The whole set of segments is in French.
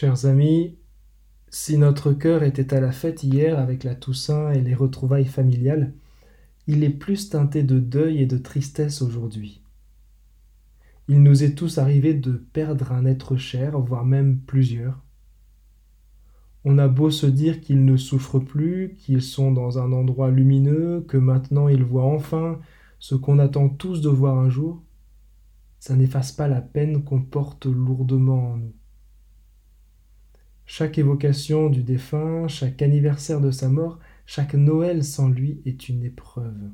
Chers amis, si notre cœur était à la fête hier avec la Toussaint et les retrouvailles familiales, il est plus teinté de deuil et de tristesse aujourd'hui. Il nous est tous arrivé de perdre un être cher, voire même plusieurs. On a beau se dire qu'ils ne souffrent plus, qu'ils sont dans un endroit lumineux, que maintenant ils voient enfin ce qu'on attend tous de voir un jour, ça n'efface pas la peine qu'on porte lourdement en nous. Chaque évocation du défunt, chaque anniversaire de sa mort, chaque Noël sans lui est une épreuve.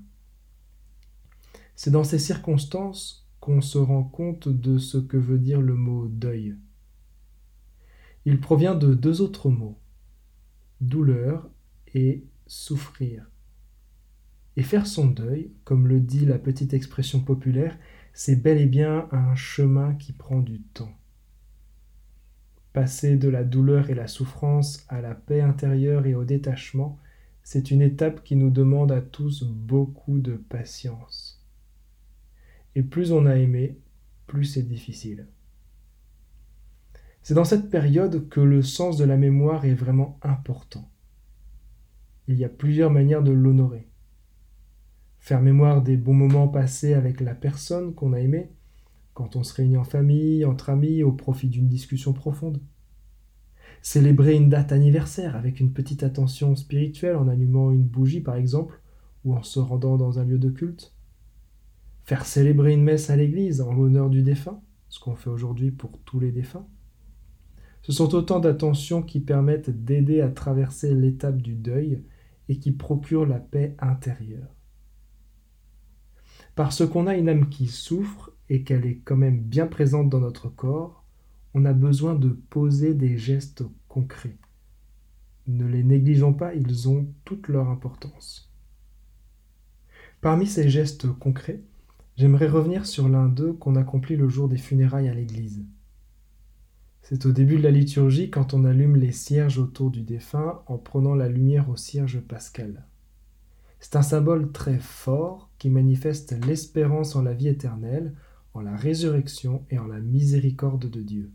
C'est dans ces circonstances qu'on se rend compte de ce que veut dire le mot deuil. Il provient de deux autres mots, douleur et souffrir. Et faire son deuil, comme le dit la petite expression populaire, c'est bel et bien un chemin qui prend du temps. Passer de la douleur et la souffrance à la paix intérieure et au détachement, c'est une étape qui nous demande à tous beaucoup de patience. Et plus on a aimé, plus c'est difficile. C'est dans cette période que le sens de la mémoire est vraiment important. Il y a plusieurs manières de l'honorer. Faire mémoire des bons moments passés avec la personne qu'on a aimée, quand on se réunit en famille, entre amis, au profit d'une discussion profonde. Célébrer une date anniversaire avec une petite attention spirituelle en allumant une bougie par exemple, ou en se rendant dans un lieu de culte. Faire célébrer une messe à l'église en l'honneur du défunt, ce qu'on fait aujourd'hui pour tous les défunts. Ce sont autant d'attentions qui permettent d'aider à traverser l'étape du deuil et qui procurent la paix intérieure. Parce qu'on a une âme qui souffre et qu'elle est quand même bien présente dans notre corps, on a besoin de poser des gestes concrets. Ne les négligeons pas, ils ont toute leur importance. Parmi ces gestes concrets, j'aimerais revenir sur l'un d'eux qu'on accomplit le jour des funérailles à l'église. C'est au début de la liturgie quand on allume les cierges autour du défunt en prenant la lumière au cierge pascal. C'est un symbole très fort qui manifeste l'espérance en la vie éternelle, la résurrection et en la miséricorde de Dieu.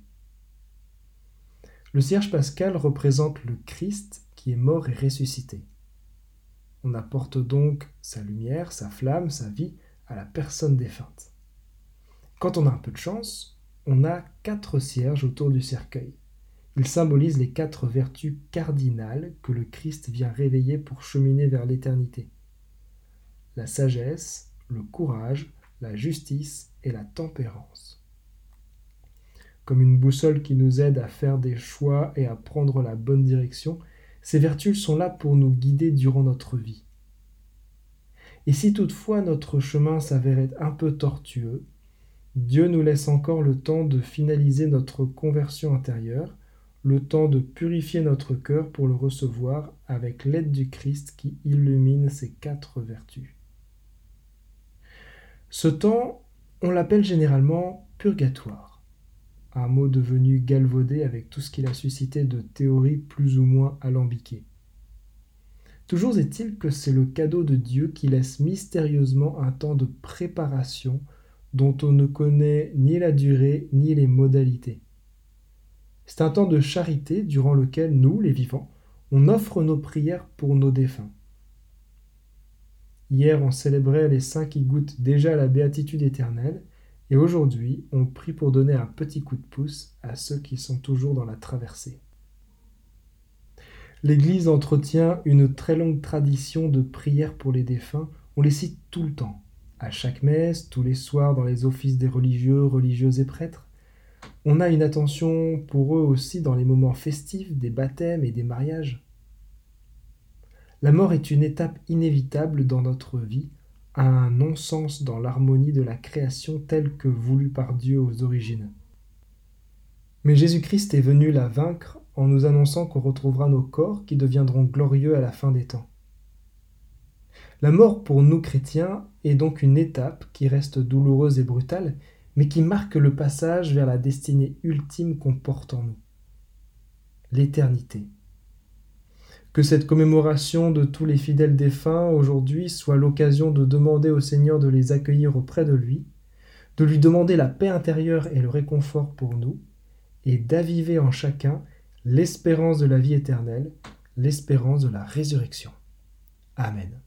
Le cierge pascal représente le Christ qui est mort et ressuscité. On apporte donc sa lumière, sa flamme, sa vie à la personne défunte. Quand on a un peu de chance, on a quatre cierges autour du cercueil. Ils symbolisent les quatre vertus cardinales que le Christ vient réveiller pour cheminer vers l'éternité. La sagesse, le courage, la justice et la tempérance. Comme une boussole qui nous aide à faire des choix et à prendre la bonne direction, ces vertus sont là pour nous guider durant notre vie. Et si toutefois notre chemin s'avérait un peu tortueux, Dieu nous laisse encore le temps de finaliser notre conversion intérieure, le temps de purifier notre cœur pour le recevoir avec l'aide du Christ qui illumine ces quatre vertus. Ce temps, on l'appelle généralement purgatoire, un mot devenu galvaudé avec tout ce qu'il a suscité de théories plus ou moins alambiquées. Toujours est-il que c'est le cadeau de Dieu qui laisse mystérieusement un temps de préparation dont on ne connaît ni la durée ni les modalités. C'est un temps de charité durant lequel nous, les vivants, on offre nos prières pour nos défunts. Hier, on célébrait les saints qui goûtent déjà la béatitude éternelle, et aujourd'hui, on prie pour donner un petit coup de pouce à ceux qui sont toujours dans la traversée. L'Église entretient une très longue tradition de prières pour les défunts, on les cite tout le temps à chaque messe, tous les soirs dans les offices des religieux, religieuses et prêtres. On a une attention pour eux aussi dans les moments festifs des baptêmes et des mariages. La mort est une étape inévitable dans notre vie, un non-sens dans l'harmonie de la création telle que voulue par Dieu aux origines. Mais Jésus-Christ est venu la vaincre en nous annonçant qu'on retrouvera nos corps qui deviendront glorieux à la fin des temps. La mort pour nous chrétiens est donc une étape qui reste douloureuse et brutale, mais qui marque le passage vers la destinée ultime qu'on porte en nous. L'éternité. Que cette commémoration de tous les fidèles défunts aujourd'hui soit l'occasion de demander au Seigneur de les accueillir auprès de lui, de lui demander la paix intérieure et le réconfort pour nous, et d'aviver en chacun l'espérance de la vie éternelle, l'espérance de la résurrection. Amen.